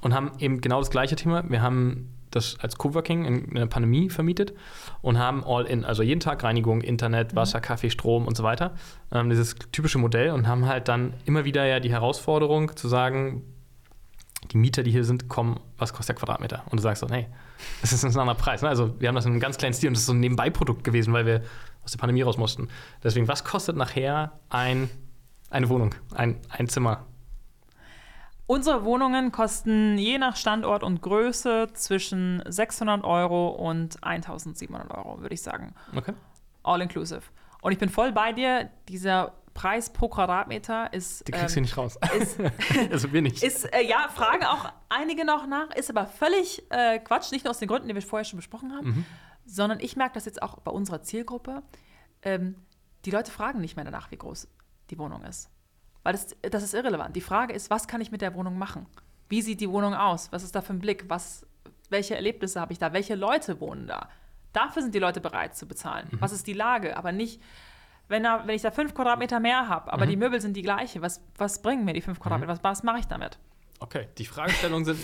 und haben eben genau das gleiche Thema. Wir haben das als Coworking in, in der Pandemie vermietet und haben All-In, also jeden Tag Reinigung, Internet, Wasser, Kaffee, Strom und so weiter. Ähm, dieses typische Modell und haben halt dann immer wieder ja die Herausforderung zu sagen, die Mieter, die hier sind, kommen, was kostet der Quadratmeter? Und du sagst so, nee, das ist ein anderer Preis. Ne? Also wir haben das in einem ganz kleinen Stil und das ist so ein Nebenbeiprodukt gewesen, weil wir aus der Pandemie raus mussten. Deswegen, was kostet nachher ein, eine Wohnung, ein, ein Zimmer? Unsere Wohnungen kosten je nach Standort und Größe zwischen 600 Euro und 1700 Euro, würde ich sagen. Okay. All inclusive. Und ich bin voll bei dir, dieser Preis pro Quadratmeter ist. Die kriegst ähm, du nicht raus. ist, also wir nicht. Ist, äh, ja, fragen auch einige noch nach, ist aber völlig äh, Quatsch, nicht nur aus den Gründen, die wir vorher schon besprochen haben, Mhm. sondern ich merke das jetzt auch bei unserer Zielgruppe. Ähm, die Leute fragen nicht mehr danach, wie groß die Wohnung ist. Weil das, das ist irrelevant. Die Frage ist, was kann ich mit der Wohnung machen? Wie sieht die Wohnung aus? Was ist da für ein Blick? Was, welche Erlebnisse habe ich da? Welche Leute wohnen da? Dafür sind die Leute bereit zu bezahlen. Mhm. Was ist die Lage? Aber nicht, wenn, da, wenn ich da fünf Quadratmeter mehr habe, aber Mhm. die Möbel sind die gleiche, was, was bringen mir die fünf Quadratmeter? Was, was mache ich damit? Okay, die Fragestellungen sind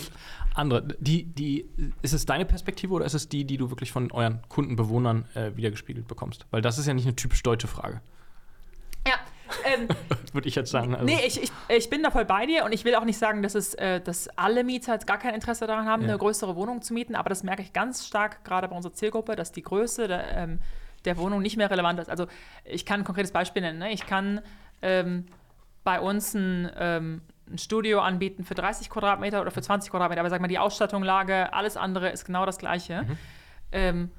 andere. Die, die, ist es deine Perspektive oder ist es die, die du wirklich von euren Kundenbewohnern äh, wiedergespiegelt bekommst? Weil das ist ja nicht eine typisch deutsche Frage, ähm, würde ich jetzt sagen. Also, Nee, ich, ich, ich bin da voll bei dir und ich will auch nicht sagen, dass, es, äh, dass alle Mieter jetzt gar kein Interesse daran haben, Ja. eine größere Wohnung zu mieten, aber das merke ich ganz stark gerade bei unserer Zielgruppe, dass die Größe der, ähm, der Wohnung nicht mehr relevant ist. Also ich kann ein konkretes Beispiel nennen. Ne? Ich kann ähm, bei uns ein, ähm, ein Studio anbieten für 30 Quadratmeter oder für 20 Quadratmeter, aber sag mal, die Ausstattung, Lage, alles andere ist genau das Gleiche. Ähm,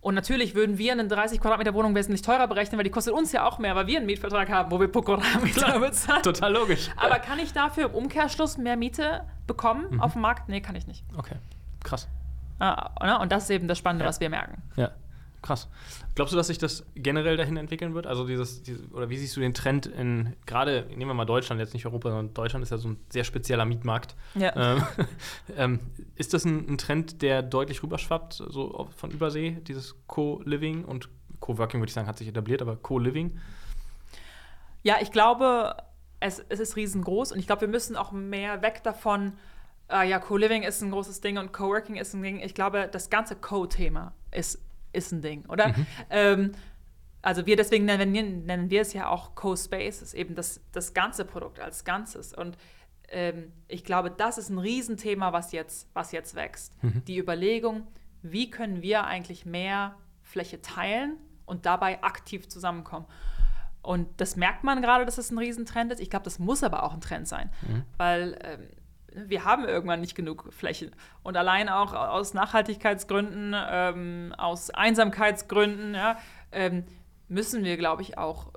und natürlich würden wir eine 30 Quadratmeter Wohnung wesentlich teurer berechnen, weil die kostet uns ja auch mehr, weil wir einen Mietvertrag haben, wo wir pro Quadratmeter bezahlen. Total logisch. Aber kann ich dafür im Umkehrschluss mehr Miete bekommen auf dem Markt? Nee, kann ich nicht. Okay, krass. Ah, ne? Und das ist eben das Spannende, Ja. was wir merken. Ja, krass. Glaubst du, dass sich das generell dahin entwickeln wird? Also dieses, dieses oder wie siehst du den Trend in, gerade, nehmen wir mal Deutschland, jetzt nicht Europa, sondern Deutschland ist ja so ein sehr spezieller Mietmarkt. Ja. Ähm, ähm, ist das ein, ein Trend, der deutlich rüberschwappt, so von Übersee, dieses Co-Living und Co-Working, würde ich sagen, hat sich etabliert, aber Co-Living? Ja, ich glaube, es, es ist riesengroß und ich glaube, wir müssen auch mehr weg davon, äh, ja, Co-Living ist ein großes Ding und Co-Working ist ein Ding. Ich glaube, das ganze Co-Thema ist, ist ein Ding, oder? Ähm, also wir deswegen nennen, wir- nennen wir es ja auch Co-Space, ist eben das, das ganze Produkt als Ganzes. Und ähm, ich glaube, das ist ein Riesenthema, was jetzt, was jetzt wächst. Die Überlegung, wie können wir eigentlich mehr Fläche teilen und dabei aktiv zusammenkommen. Und das merkt man gerade, dass es ein Riesentrend ist. Ich glaube, das muss aber auch ein Trend sein, weil ähm, wir haben irgendwann nicht genug Fläche. Und allein auch aus Nachhaltigkeitsgründen, ähm, aus Einsamkeitsgründen, ja, ähm, müssen wir, glaube ich, auch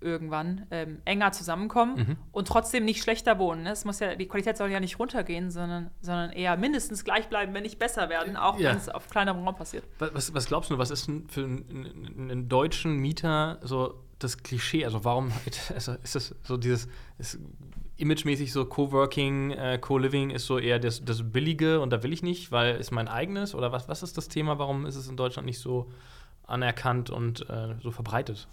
irgendwann ähm, enger zusammenkommen und trotzdem nicht schlechter wohnen. Ne? Es muss ja, die Qualität soll ja nicht runtergehen, sondern, sondern eher mindestens gleich bleiben, wenn nicht besser werden, auch Ja. wenn es auf kleinerem Raum passiert. Was, was, glaubst du, was ist denn für einen, einen, deutschen Mieter so das Klischee? Also warum also ist das so dieses ist imagemäßig so Coworking, äh, Co-Living ist so eher das, das Billige und da will ich nicht, weil ist mein eigenes oder was, was ist das Thema? Warum ist es in Deutschland nicht so anerkannt und äh, so verbreitet?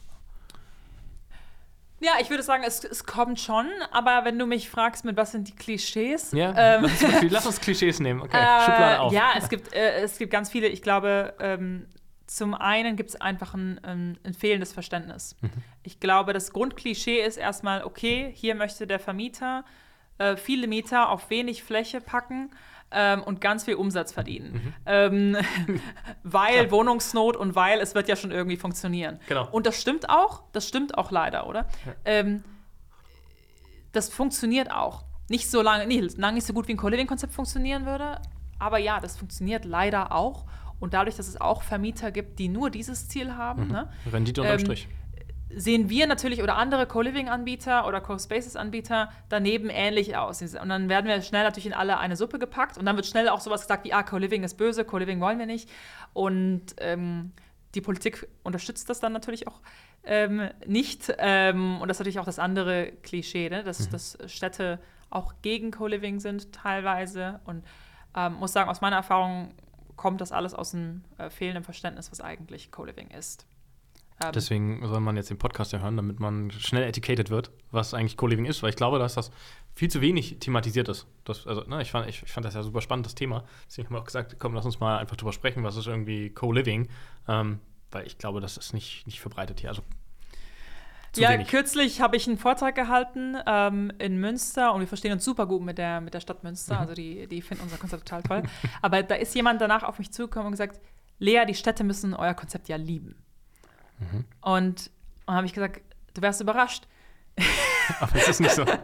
Ja, ich würde sagen, es, es kommt schon, aber wenn du mich fragst, mit was sind die Klischees? Ja, ähm, lass, uns, lass uns Klischees nehmen. Okay, äh, Schublade auf. Ja, es gibt, äh, es gibt ganz viele. Ich glaube, ähm, zum einen gibt es einfach ein, ein, ein fehlendes Verständnis. Mhm. Ich glaube, das Grundklischee ist erstmal, okay, hier möchte der Vermieter äh, viele Mieter auf wenig Fläche packen ähm, und ganz viel Umsatz verdienen. Mhm. Ähm, weil Wohnungsnot und weil es wird ja schon irgendwie funktionieren. Genau. Und das stimmt auch, das stimmt auch leider, oder? Ähm, das funktioniert auch. Nicht so lange, nee, lange nicht so gut wie ein Co-Living-Konzept funktionieren würde, aber ja, das funktioniert leider auch. Und dadurch, dass es auch Vermieter gibt, die nur dieses Ziel haben, ne, Rendite unterm Ähm, Strich. Sehen wir natürlich oder andere Co-Living-Anbieter oder Co-Spaces-Anbieter daneben ähnlich aus. Und dann werden wir schnell natürlich in alle eine Suppe gepackt und dann wird schnell auch sowas gesagt wie, ah, Co-Living ist böse, Co-Living wollen wir nicht. Und ähm, die Politik unterstützt das dann natürlich auch ähm, nicht. Ähm, und das ist natürlich auch das andere Klischee, ne? dass, dass Städte auch gegen Co-Living sind teilweise. Und ähm, muss sagen, aus meiner Erfahrung kommt das alles aus dem äh, fehlenden Verständnis, was eigentlich Co-Living ist. Ähm, Deswegen soll man jetzt den Podcast ja hören, damit man schnell etiketet wird, was eigentlich Co-Living ist, weil ich glaube, dass das viel zu wenig thematisiert ist. Das, also, ne, ich, fand, ich, ich fand das ja super spannend, das Thema. Deswegen haben wir auch gesagt, komm, lass uns mal einfach drüber sprechen, was ist irgendwie Co-Living. Ähm, weil ich glaube, das ist nicht, nicht verbreitet hier. Also ja, wenig. kürzlich habe ich einen Vortrag gehalten ähm, in Münster und wir verstehen uns super gut mit der, mit der Stadt Mhm. Münster. Also die, die finden unser Konzept total toll. Aber da ist jemand danach auf mich zugekommen und gesagt, Lea, die Städte müssen euer Konzept ja lieben. Mhm. Und dann habe ich gesagt, du wärst überrascht. Aber es ist nicht so.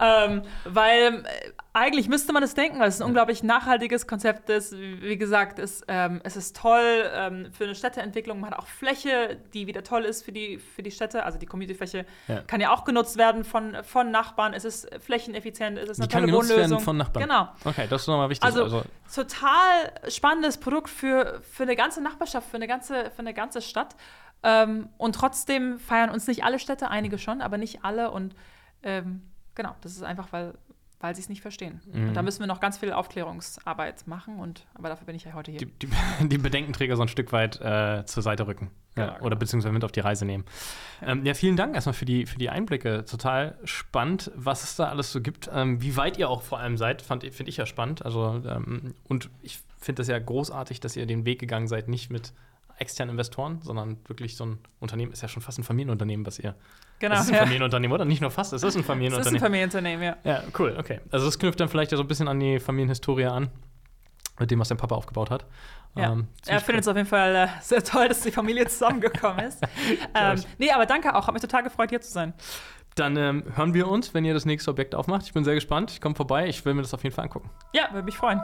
Ähm, weil äh, eigentlich müsste man es denken, weil es ein unglaublich nachhaltiges Konzept ist. Wie gesagt, es, ähm, es ist toll ähm, für eine Städteentwicklung. Man hat auch Fläche, die wieder toll ist für die, für die Städte. Also die Community-Fläche Ja. kann ja auch genutzt werden von, von Nachbarn. Es ist flächeneffizient, es ist eine Die kann tolle genutzt Wohnlösung. werden von Nachbarn. Genau. Okay, das ist nochmal wichtig. Also, Also, total spannendes Produkt für, für eine ganze Nachbarschaft, für eine ganze, für eine ganze Stadt. Ähm, und trotzdem feiern uns nicht alle Städte, einige schon, aber nicht alle. Und ähm, genau, das ist einfach, weil weil sie es nicht verstehen. Mhm. Und da müssen wir noch ganz viel Aufklärungsarbeit machen, und, aber dafür bin ich ja heute hier. Die, die, die Bedenkenträger so ein Stück weit äh, zur Seite rücken. Ja, Genau, genau. Oder beziehungsweise mit auf die Reise nehmen. Ja, ähm, ja vielen Dank erstmal für die, für die Einblicke. Total spannend, was es da alles so gibt. Ähm, wie weit ihr auch vor allem seid, finde ich ja spannend. Also, ähm, und ich finde das ja großartig, dass ihr den Weg gegangen seid, nicht mit externen Investoren, sondern wirklich so ein Unternehmen, ist ja schon fast ein Familienunternehmen, was ihr. Genau. Es ist ein ja. Familienunternehmen, oder? Nicht nur fast, es ist ein Es ist ein Familienunternehmen. Familienunternehmen, ja. ja, cool, okay. Also das knüpft dann vielleicht ja so ein bisschen an die Familienhistorie an, mit dem, was dein Papa aufgebaut hat. Ja. Ähm, Er findet es auf jeden Fall äh, sehr toll, dass die Familie zusammengekommen ist. ähm, nee, aber danke auch. Hat mich total gefreut, hier zu sein. Dann ähm, hören wir uns, wenn ihr das nächste Objekt aufmacht. Ich bin sehr gespannt. Ich komme vorbei. Ich will mir das auf jeden Fall angucken. Ja, würde mich freuen.